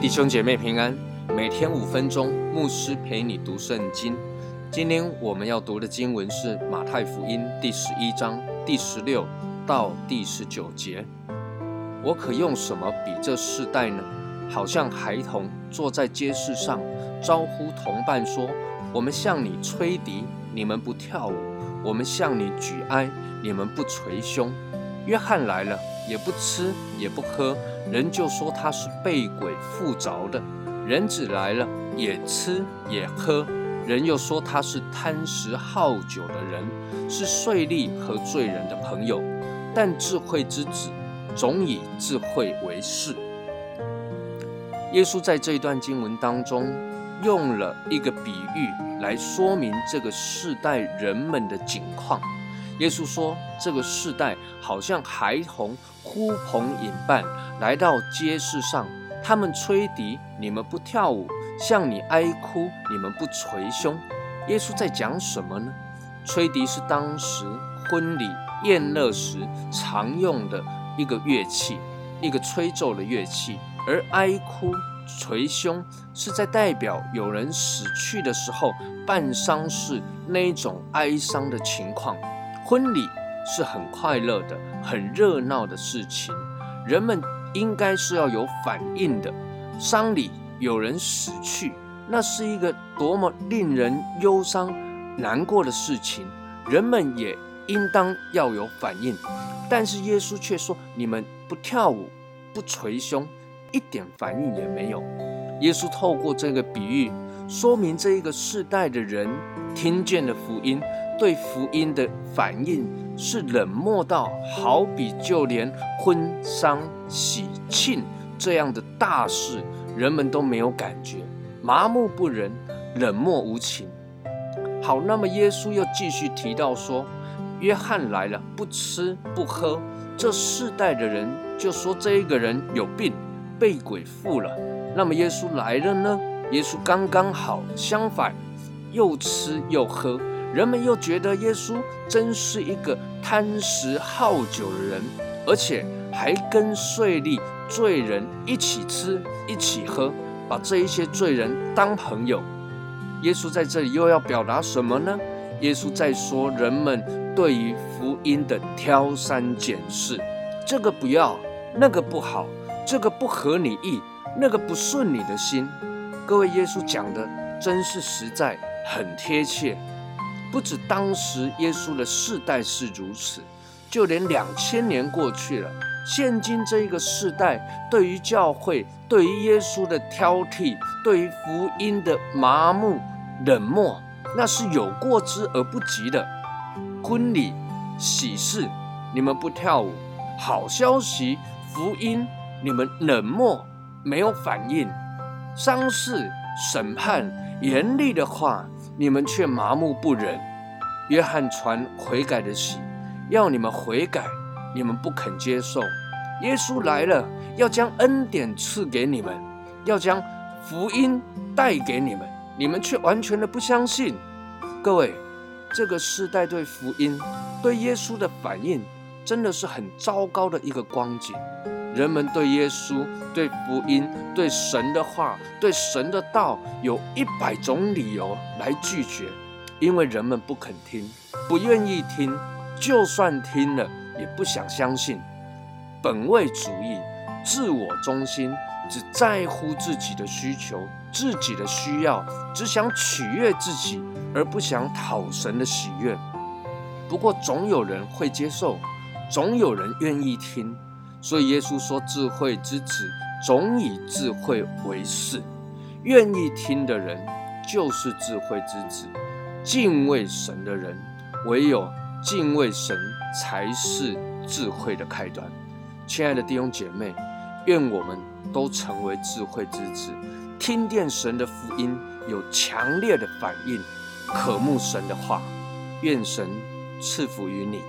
弟兄姐妹平安，每天五分钟，牧师陪你读圣经。今天我们要读的经文是马太福音第十一章第十六到第十九节。我可用什么比这世代呢？好像孩童坐在街市上，招呼同伴说：“我们向你吹笛，你们不跳舞；我们向你举哀，你们不捶胸。”约翰来了，也不吃也不喝，人就说他是被鬼附着的；人子来了，也吃也喝，人又说他是贪食好酒的人，是税吏和罪人的朋友。但智慧之子，总以智慧为事。耶稣在这一段经文当中，用了一个比喻来说明这个世代人们的境况。耶稣说：“这个世代好像孩童呼朋引伴来到街市上，他们吹笛，你们不跳舞；向你哀哭，你们不捶胸。”耶稣在讲什么呢？吹笛是当时婚礼宴乐时常用的一个乐器，一个吹奏的乐器；而哀哭、捶胸是在代表有人死去的时候办丧事那一种哀伤的情况。婚礼是很快乐的、很热闹的事情，人们应该是要有反应的。丧礼有人死去，那是一个多么令人忧伤、难过的事情，人们也应当要有反应。但是耶稣却说：“你们不跳舞、不捶胸，一点反应也没有。”耶稣透过这个比喻，说明这一个世代的人听见了福音。对福音的反应是冷漠到好比就连婚丧喜庆这样的大事，人们都没有感觉，麻木不仁，冷漠无情。好，那么耶稣又继续提到说，约翰来了，不吃不喝，这世代的人就说这一个人有病，被鬼附了。那么耶稣来了呢？耶稣刚刚好相反，又吃又喝。人们又觉得耶稣真是一个贪食好酒的人，而且还跟税吏、罪人一起吃、一起喝，把这一些罪人当朋友。耶稣在这里又要表达什么呢？耶稣在说人们对于福音的挑三拣四，这个不要，那个不好，这个不合你意，那个不顺你的心。各位，耶稣讲的真是实在，很贴切。不止当时耶稣的世代是如此，就连两千年过去了，现今这一个世代对于教会、对于耶稣的挑剔、对于福音的麻木冷漠，那是有过之而不及的。婚礼喜事，你们不跳舞；好消息福音，你们冷漠没有反应；丧事审判严厉的话。你们却麻木不仁。约翰传悔改的喜，要你们悔改，你们不肯接受。耶稣来了，要将恩典赐给你们，要将福音带给你们，你们却完全的不相信。各位，这个时代对福音、对耶稣的反应，真的是很糟糕的一个光景。人们对耶稣、对福音、对神的话、对神的道，有一百种理由来拒绝，因为人们不肯听，不愿意听，就算听了也不想相信。本位主义、自我中心，只在乎自己的需求、自己的需要，只想取悦自己，而不想讨神的喜悦。不过，总有人会接受，总有人愿意听。所以耶稣说：“智慧之子总以智慧为事，愿意听的人就是智慧之子。敬畏神的人，唯有敬畏神才是智慧的开端。”亲爱的弟兄姐妹，愿我们都成为智慧之子，听见神的福音有强烈的反应，渴慕神的话。愿神赐福于你。